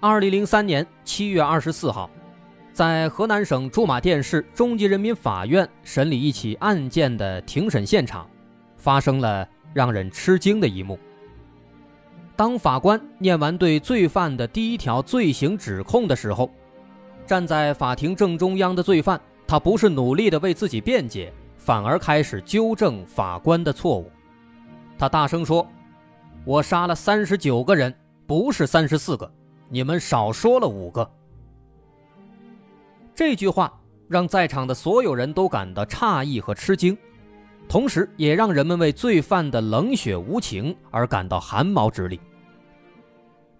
二零零三年七月二十四号，在河南省驻马店市中级人民法院审理一起案件的庭审现场，发生了让人吃惊的一幕。当法官念完对罪犯的第一条罪行指控的时候，站在法庭正中央的罪犯，他不是努力的为自己辩解，反而开始纠正法官的错误。他大声说：“我杀了三十九个人，不是三十四个。”你们少说了五个。这句话让在场的所有人都感到诧异和吃惊，同时也让人们为罪犯的冷血无情而感到汗毛直立。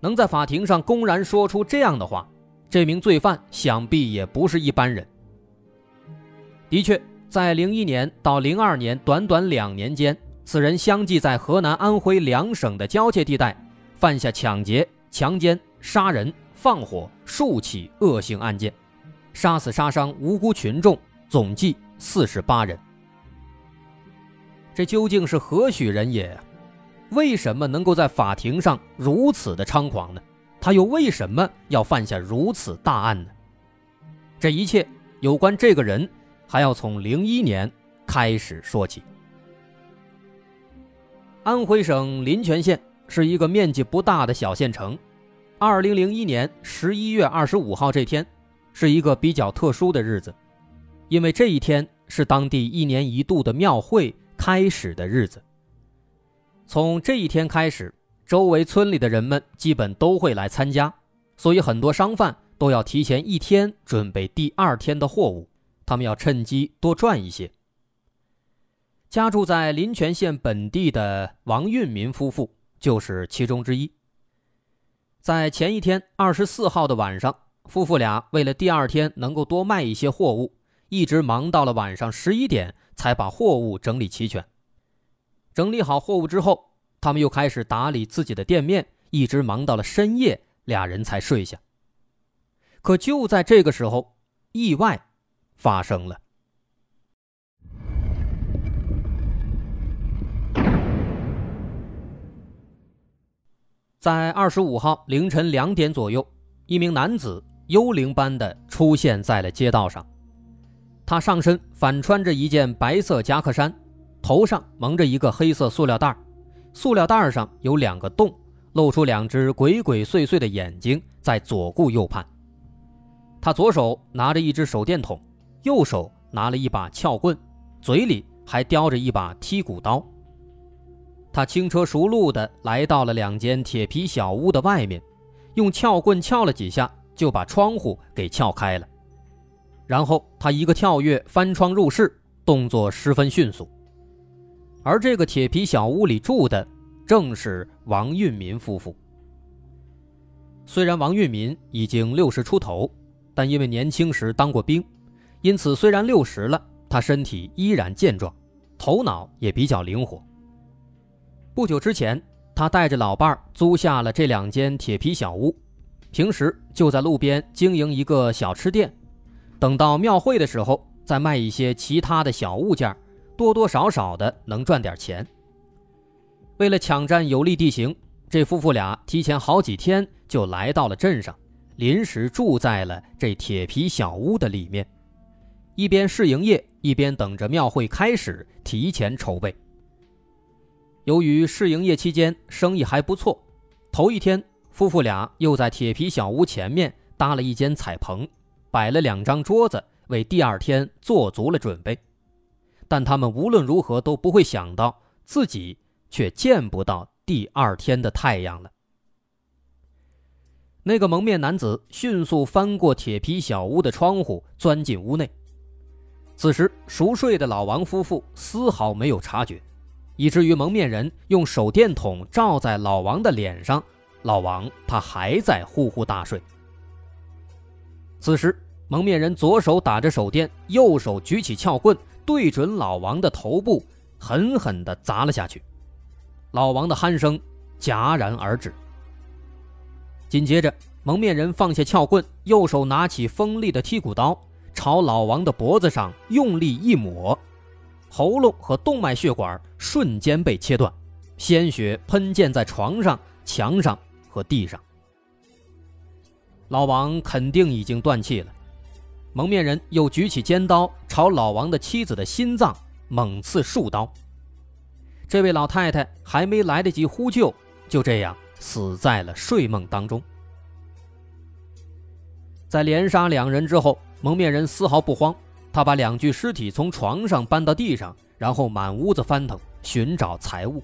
能在法庭上公然说出这样的话，这名罪犯想必也不是一般人。的确，在零一年到零二年短短两年间，此人相继在河南、安徽两省的交界地带犯下抢劫、强奸。杀人、放火数起恶性案件，杀死、杀伤无辜群众，总计四十八人。这究竟是何许人也？为什么能够在法庭上如此的猖狂呢？他又为什么要犯下如此大案呢？这一切有关这个人，还要从零一年开始说起。安徽省临泉县是一个面积不大的小县城。二零零一年十一月二十五号这天，是一个比较特殊的日子，因为这一天是当地一年一度的庙会开始的日子。从这一天开始，周围村里的人们基本都会来参加，所以很多商贩都要提前一天准备第二天的货物，他们要趁机多赚一些。家住在临泉县本地的王运民夫妇就是其中之一。在前一天二十四号的晚上，夫妇俩为了第二天能够多卖一些货物，一直忙到了晚上十一点才把货物整理齐全。整理好货物之后，他们又开始打理自己的店面，一直忙到了深夜，俩人才睡下。可就在这个时候，意外发生了。在二十五号凌晨两点左右，一名男子幽灵般的出现在了街道上。他上身反穿着一件白色夹克衫，头上蒙着一个黑色塑料袋，塑料袋上有两个洞，露出两只鬼鬼祟祟的眼睛，在左顾右盼。他左手拿着一只手电筒，右手拿了一把撬棍，嘴里还叼着一把剔骨刀。他轻车熟路地来到了两间铁皮小屋的外面，用撬棍撬了几下，就把窗户给撬开了。然后他一个跳跃翻窗入室，动作十分迅速。而这个铁皮小屋里住的正是王运民夫妇。虽然王运民已经六十出头，但因为年轻时当过兵，因此虽然六十了，他身体依然健壮，头脑也比较灵活。不久之前，他带着老伴儿租下了这两间铁皮小屋，平时就在路边经营一个小吃店，等到庙会的时候再卖一些其他的小物件，多多少少的能赚点钱。为了抢占有利地形，这夫妇俩提前好几天就来到了镇上，临时住在了这铁皮小屋的里面，一边试营业，一边等着庙会开始，提前筹备。由于试营业期间生意还不错，头一天夫妇俩又在铁皮小屋前面搭了一间彩棚，摆了两张桌子，为第二天做足了准备。但他们无论如何都不会想到，自己却见不到第二天的太阳了。那个蒙面男子迅速翻过铁皮小屋的窗户，钻进屋内。此时熟睡的老王夫妇丝毫没有察觉。以至于蒙面人用手电筒照在老王的脸上，老王他还在呼呼大睡。此时，蒙面人左手打着手电，右手举起撬棍，对准老王的头部，狠狠地砸了下去。老王的鼾声戛然而止。紧接着，蒙面人放下撬棍，右手拿起锋利的剔骨刀，朝老王的脖子上用力一抹，喉咙和动脉血管瞬间被切断，鲜血喷溅在床上、墙上和地上。老王肯定已经断气了。蒙面人又举起尖刀，朝老王的妻子的心脏猛刺数刀。这位老太太还没来得及呼救，就这样死在了睡梦当中。在连杀两人之后，蒙面人丝毫不慌，他把两具尸体从床上搬到地上，然后满屋子翻腾，寻找财物。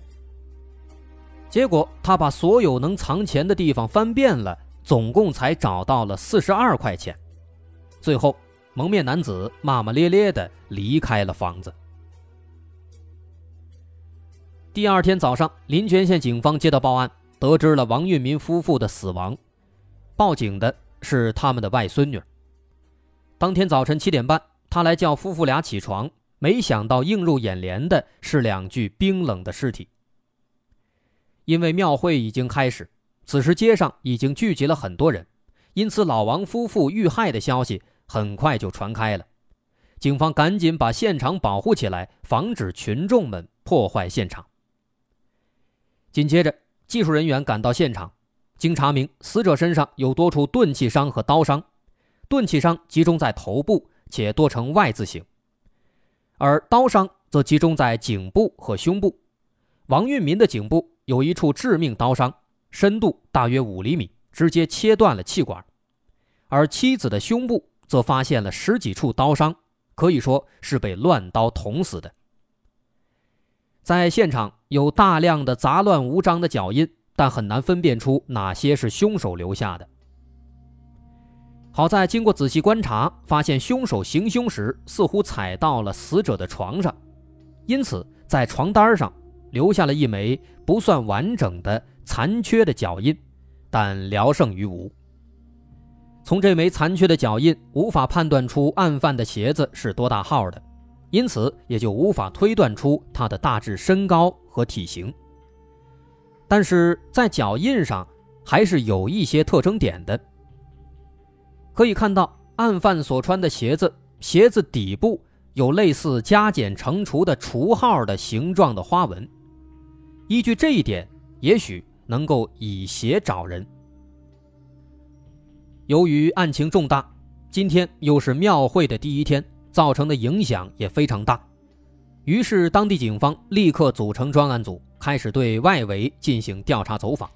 结果他把所有能藏钱的地方翻遍了。总共才找到了四十二块钱，最后蒙面男子骂骂咧咧的离开了房子。第二天早上，临泉县警方接到报案，得知了王运民夫妇的死亡。报警的是他们的外孙女。当天早晨七点半，他来叫夫妇俩起床，没想到映入眼帘的是两具冰冷的尸体。因为庙会已经开始。此时街上已经聚集了很多人，因此老王夫妇遇害的消息很快就传开了。警方赶紧把现场保护起来，防止群众们破坏现场。紧接着，技术人员赶到现场，经查明，死者身上有多处钝器伤和刀伤，钝器伤集中在头部，且多呈 Y 字形，而刀伤则集中在颈部和胸部。王运民的颈部有一处致命刀伤。深度大约五厘米，直接切断了气管，而妻子的胸部则发现了十几处刀伤，可以说是被乱刀捅死的。在现场有大量的杂乱无章的脚印，但很难分辨出哪些是凶手留下的。好在经过仔细观察，发现凶手行凶时似乎踩到了死者的床上，因此在床单上留下了一枚不算完整的。残缺的脚印，但聊胜于无。从这枚残缺的脚印，无法判断出案犯的鞋子是多大号的，因此也就无法推断出他的大致身高和体型。但是在脚印上还是有一些特征点的，可以看到案犯所穿的鞋子，鞋子底部有类似加减乘除的除号的形状的花纹。依据这一点，也许。能够以鞋找人。由于案情重大，今天又是庙会的第一天，造成的影响也非常大。于是，当地警方立刻组成专案组，开始对外围进行调查走访。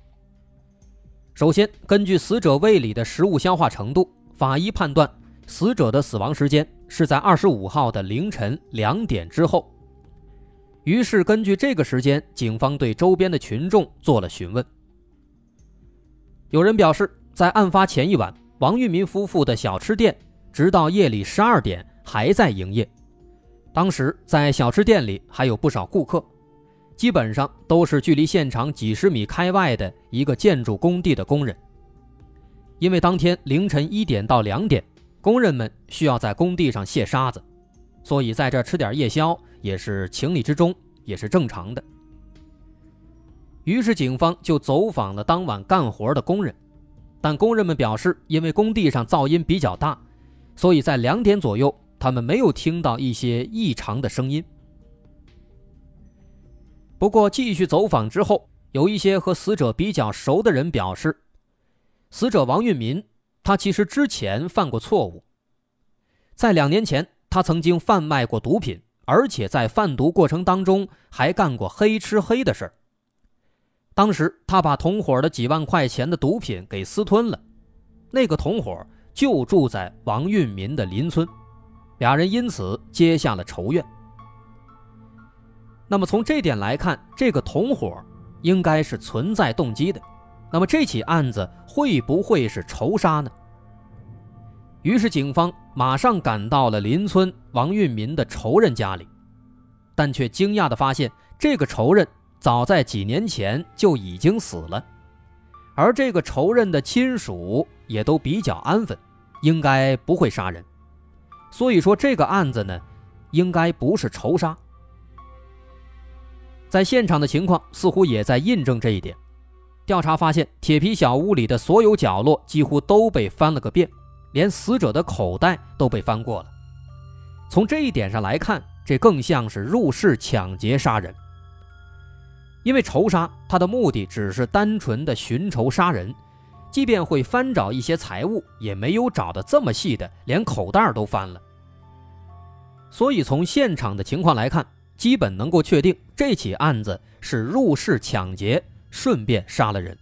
首先，根据死者胃里的食物消化程度，法医判断死者的死亡时间是在二十五号的凌晨两点之后。于是，根据这个时间，警方对周边的群众做了询问。有人表示，在案发前一晚，王玉民夫妇的小吃店直到夜里十二点还在营业。当时，在小吃店里还有不少顾客，基本上都是距离现场几十米开外的一个建筑工地的工人。因为当天凌晨一点到两点，工人们需要在工地上卸沙子，所以在这吃点夜宵。也是情理之中，也是正常的。于是警方就走访了当晚干活的工人，但工人们表示，因为工地上噪音比较大，所以在两点左右，他们没有听到一些异常的声音。不过，继续走访之后，有一些和死者比较熟的人表示，死者王运民，他其实之前犯过错误，在两年前，他曾经贩卖过毒品。而且在贩毒过程当中还干过黑吃黑的事儿。当时他把同伙的几万块钱的毒品给私吞了，那个同伙就住在王运民的邻村，俩人因此结下了仇怨。那么从这点来看，这个同伙应该是存在动机的。那么这起案子会不会是仇杀呢？于是警方。马上赶到了邻村王运民的仇人家里，但却惊讶地发现，这个仇人早在几年前就已经死了，而这个仇人的亲属也都比较安分，应该不会杀人，所以说这个案子呢，应该不是仇杀。在现场的情况似乎也在印证这一点。调查发现，铁皮小屋里的所有角落几乎都被翻了个遍，连死者的口袋都被翻过了。从这一点上来看，这更像是入室抢劫杀人。因为仇杀，他的目的只是单纯的寻仇杀人，即便会翻找一些财物，也没有找的这么细的，连口袋都翻了。所以从现场的情况来看，基本能够确定这起案子是入室抢劫，顺便杀了人。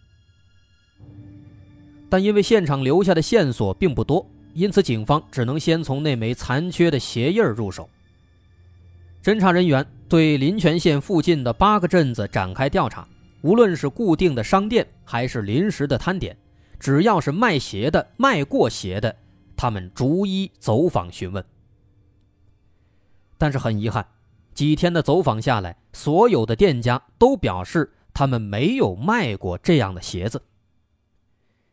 但因为现场留下的线索并不多，因此警方只能先从那枚残缺的鞋印入手。侦查人员对临泉县附近的八个镇子展开调查，无论是固定的商店还是临时的摊点，只要是卖鞋的、卖过鞋的，他们逐一走访询问。但是很遗憾，几天的走访下来，所有的店家都表示他们没有卖过这样的鞋子。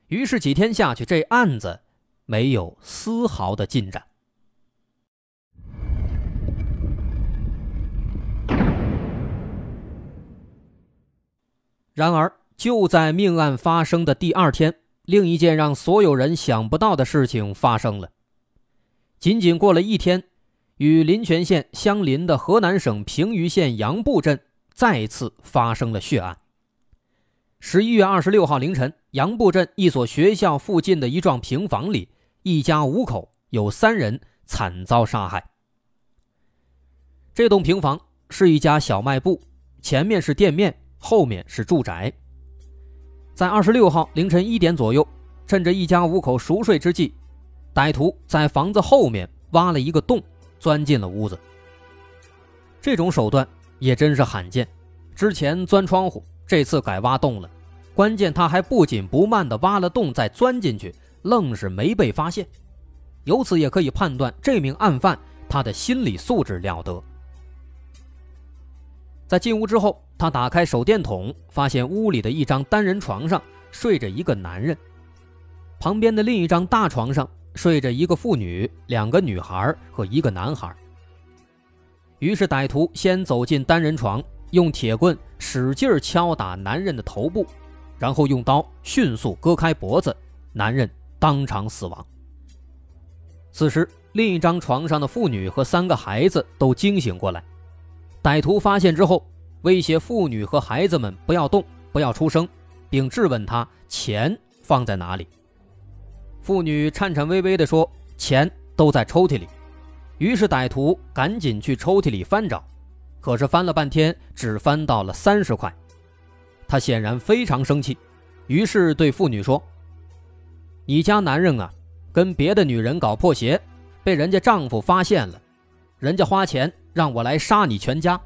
于是几天下去，这案子没有丝毫的进展。然而，就在命案发生的第二天，另一件让所有人想不到的事情发生了。仅仅过了一天，与临泉县相邻的河南省平舆县杨埠镇再次发生了血案。十一月二十六号凌晨，杨埠镇一所学校附近的一幢平房里，一家五口有三人惨遭杀害。这栋平房是一家小卖部，前面是店面。后面是住宅。在二十六号凌晨一点左右，趁着一家五口熟睡之际，歹徒在房子后面挖了一个洞，钻进了屋子。这种手段也真是罕见。之前钻窗户，这次改挖洞了。关键他还不紧不慢地挖了洞再钻进去，愣是没被发现。由此也可以判断，这名案犯他的心理素质了得。在进屋之后，他打开手电筒，发现屋里的一张单人床上睡着一个男人，旁边的另一张大床上睡着一个妇女、两个女孩和一个男孩。于是歹徒先走进单人床，用铁棍使劲敲打男人的头部，然后用刀迅速割开脖子，男人当场死亡。此时，另一张床上的妇女和三个孩子都惊醒过来。歹徒发现之后，威胁妇女和孩子们不要动、不要出声，并质问他钱放在哪里。妇女颤颤巍巍地说：“钱都在抽屉里。”于是歹徒赶紧去抽屉里翻找，可是翻了半天，只翻到了三十块。他显然非常生气，于是对妇女说：“你家男人啊，跟别的女人搞破鞋，被人家丈夫发现了，人家花钱。”让我来杀你全家！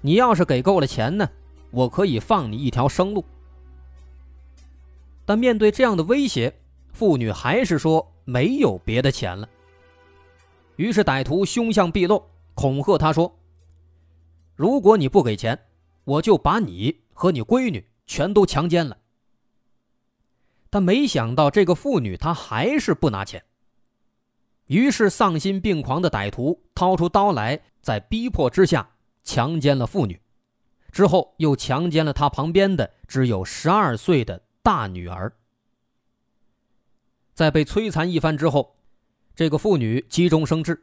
你要是给够了钱呢，我可以放你一条生路。但面对这样的威胁，妇女还是说没有别的钱了。于是歹徒凶相毕露，恐吓他说：“如果你不给钱，我就把你和你闺女全都强奸了。”但没想到这个妇女她还是不拿钱。于是，丧心病狂的歹徒掏出刀来，在逼迫之下强奸了妇女，之后又强奸了她旁边的只有十二岁的大女儿。在被摧残一番之后，这个妇女急中生智，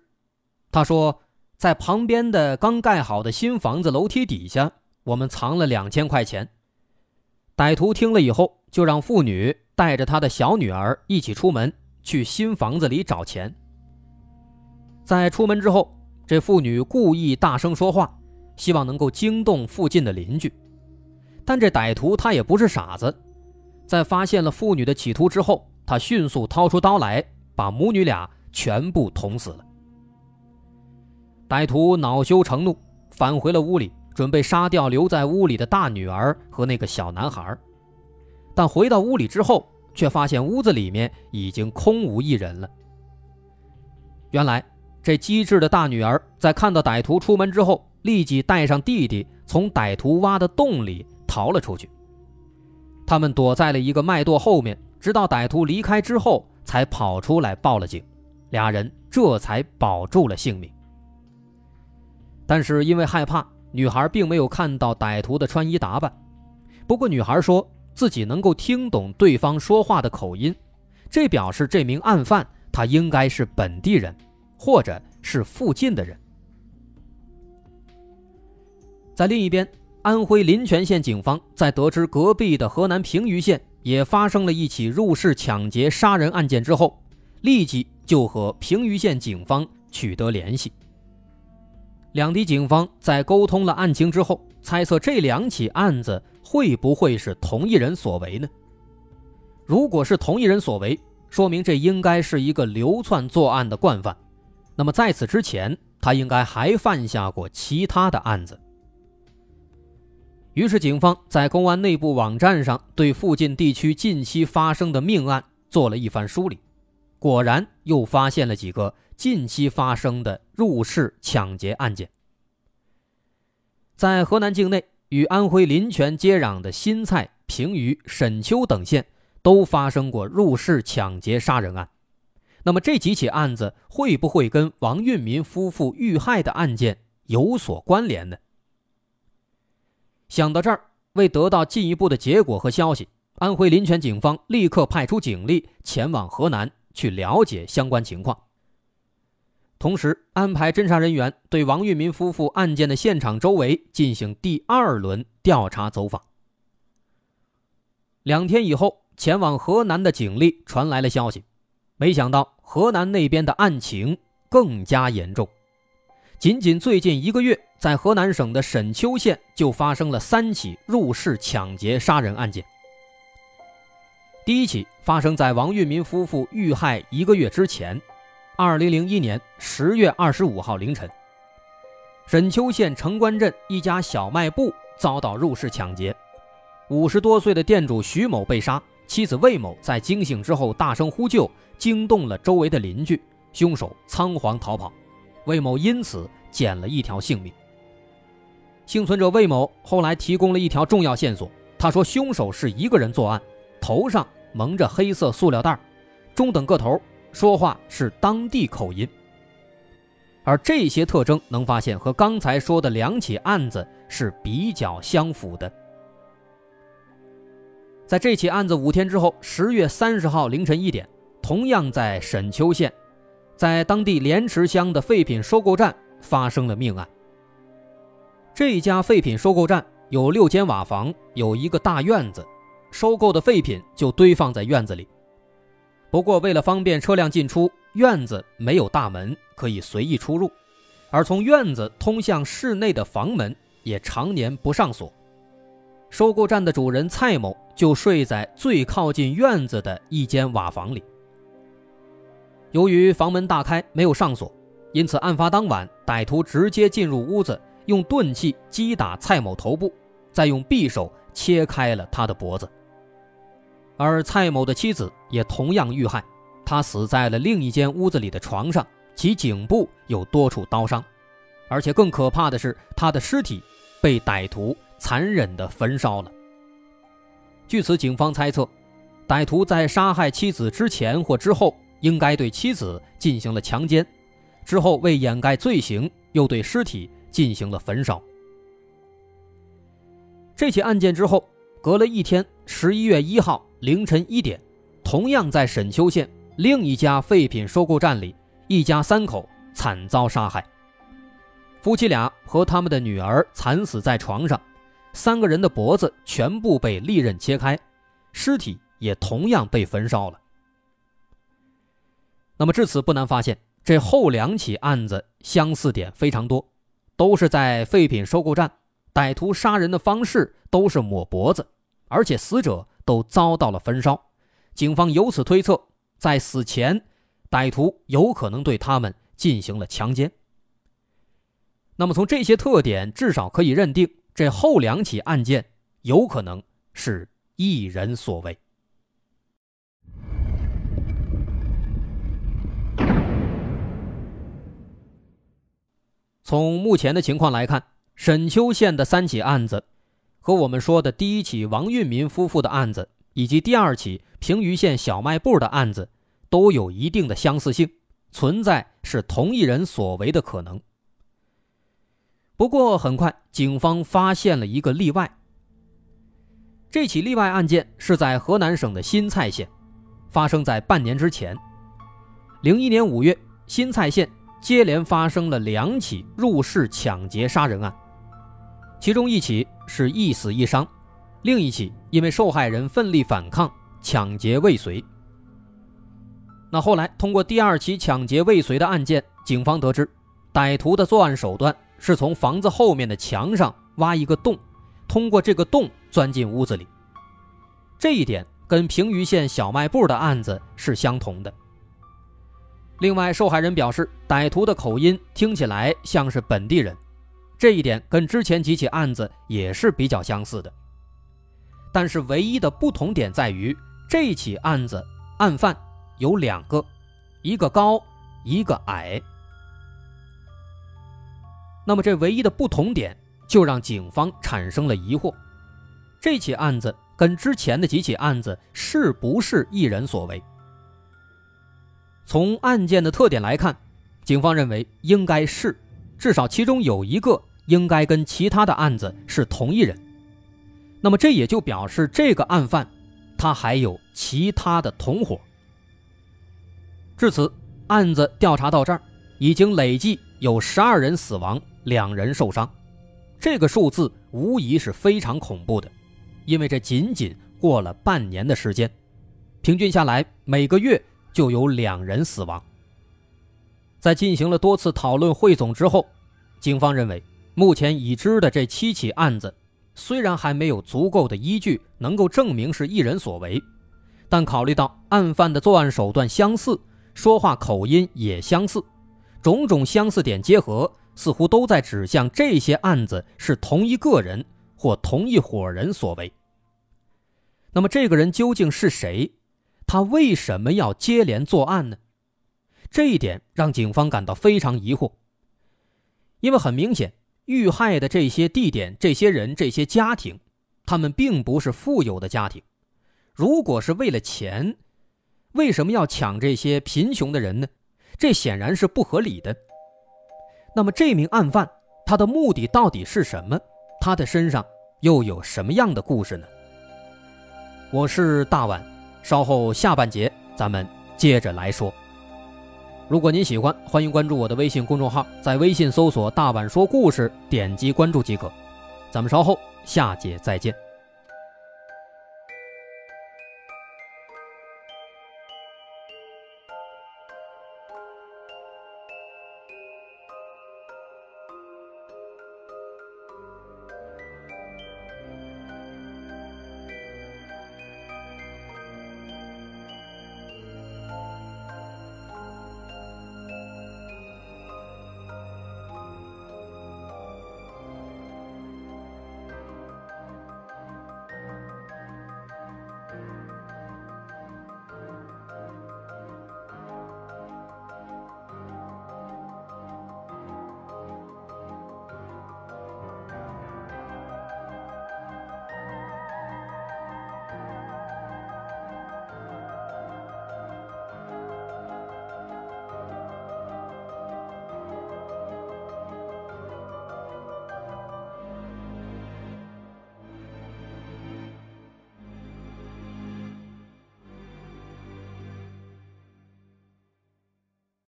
她说：“在旁边的刚盖好的新房子楼梯底下，我们藏了两千块钱。”歹徒听了以后，就让妇女带着她的小女儿一起出门，去新房子里找钱。在出门之后，这妇女故意大声说话，希望能够惊动附近的邻居。但这歹徒他也不是傻子，在发现了妇女的企图之后，他迅速掏出刀来，把母女俩全部捅死了。歹徒恼羞成怒，返回了屋里，准备杀掉留在屋里的大女儿和那个小男孩。但回到屋里之后，却发现屋子里面已经空无一人了。原来。这机智的大女儿在看到歹徒出门之后，立即带上弟弟从歹徒挖的洞里逃了出去。他们躲在了一个麦垛后面，直到歹徒离开之后，才跑出来报了警，俩人这才保住了性命。但是因为害怕，女孩并没有看到歹徒的穿衣打扮。不过女孩说自己能够听懂对方说话的口音，这表示这名案犯他应该是本地人，或者是附近的人。在另一边，安徽临泉县警方在得知隔壁的河南平舆县也发生了一起入室抢劫杀人案件之后，立即就和平舆县警方取得联系。两地警方在沟通了案情之后，猜测这两起案子会不会是同一人所为呢？如果是同一人所为，说明这应该是一个流窜作案的惯犯。那么在此之前，他应该还犯下过其他的案子。于是，警方在公安内部网站上对附近地区近期发生的命案做了一番梳理，果然又发现了几个。近期发生的入室抢劫案件，在河南境内与安徽临泉接壤的新蔡、平舆、沈丘等县都发生过入室抢劫杀人案。那么这几起案子会不会跟王运民夫妇遇害的案件有所关联呢？想到这儿，为得到进一步的结果和消息，安徽临泉警方立刻派出警力前往河南去了解相关情况。同时安排侦查人员对王玉民夫妇案件的现场周围进行第二轮调查走访。两天以后，前往河南的警力传来了消息，没想到河南那边的案情更加严重。仅仅最近一个月，在河南省的沈丘县就发生了三起入室抢劫杀人案件。第一起发生在王玉民夫妇遇害一个月之前。二零零一年十月二十五号凌晨，沈丘县城关镇一家小卖部遭到入室抢劫，五十多岁的店主徐某被杀，妻子魏某在惊醒之后大声呼救，惊动了周围的邻居，凶手仓皇逃跑，魏某因此捡了一条性命。幸存者魏某后来提供了一条重要线索，他说凶手是一个人作案，头上蒙着黑色塑料袋，中等个头。说话是当地口音，而这些特征能发现和刚才说的两起案子是比较相符的。在这起案子五天之后，十月三十号凌晨一点，同样在沈丘县，在当地莲池乡的废品收购站发生了命案。这家废品收购站有六间瓦房，有一个大院子，收购的废品就堆放在院子里。不过，为了方便车辆进出，院子没有大门可以随意出入，而从院子通向室内的房门也常年不上锁。收购站的主人蔡某就睡在最靠近院子的一间瓦房里。由于房门大开，没有上锁，因此案发当晚，歹徒直接进入屋子，用钝器击打蔡某头部，再用匕首切开了他的脖子。而蔡某的妻子也同样遇害，她死在了另一间屋子里的床上，其颈部有多处刀伤，而且更可怕的是，她的尸体被歹徒残忍地焚烧了。据此，警方猜测，歹徒在杀害妻子之前或之后，应该对妻子进行了强奸，之后为掩盖罪行，又对尸体进行了焚烧。这起案件之后，隔了一天，十一月一号。凌晨一点，同样在沈丘县另一家废品收购站里，一家三口惨遭杀害。夫妻俩和他们的女儿惨死在床上，三个人的脖子全部被利刃切开，尸体也同样被焚烧了。那么至此不难发现，这后两起案子相似点非常多，都是在废品收购站，歹徒杀人的方式都是抹脖子，而且死者。都遭到了焚烧，警方由此推测，在死前，歹徒有可能对他们进行了强奸。那么从这些特点，至少可以认定，这后两起案件有可能是一人所为。从目前的情况来看，沈丘县的三起案子。和我们说的第一起王运民夫妇的案子，以及第二起平舆县小卖部的案子，都有一定的相似性，存在是同一人所为的可能。不过，很快警方发现了一个例外。这起例外案件是在河南省的新蔡县，发生在半年之前。零一年五月，新蔡县接连发生了两起入室抢劫杀人案，其中一起是一死一伤，另一起因为受害人奋力反抗，抢劫未遂。那后来通过第二起抢劫未遂的案件，警方得知，歹徒的作案手段是从房子后面的墙上挖一个洞，通过这个洞钻进屋子里。这一点跟平舆县小卖部的案子是相同的。另外，受害人表示，歹徒的口音听起来像是本地人，这一点跟之前几起案子也是比较相似的。但是，唯一的不同点在于，这起案子案犯有两个，一个高，一个矮。那么，这唯一的不同点就让警方产生了疑惑：这起案子跟之前的几起案子是不是一人所为？从案件的特点来看，警方认为应该是，至少其中有一个应该跟其他的案子是同一人。那么这也就表示这个案犯，他还有其他的同伙。至此，案子调查到这儿，已经累计有十二人死亡，两人受伤，这个数字无疑是非常恐怖的，因为这仅仅过了半年的时间，平均下来每个月。就有两人死亡。在进行了多次讨论汇总之后，警方认为，目前已知的这七起案子，虽然还没有足够的依据能够证明是一人所为，但考虑到案犯的作案手段相似，说话口音也相似，种种相似点结合，似乎都在指向这些案子是同一个人或同一伙人所为。那么，这个人究竟是谁？他为什么要接连作案呢？这一点让警方感到非常疑惑。因为很明显，遇害的这些地点、这些人、这些家庭，他们并不是富有的家庭。如果是为了钱，为什么要抢这些贫穷的人呢？这显然是不合理的。那么，这名案犯他的目的到底是什么？他的身上又有什么样的故事呢？我是大碗。稍后下半节咱们接着来说。如果您喜欢，欢迎关注我的微信公众号，在微信搜索“大碗说故事”，点击关注即可。咱们稍后下节再见。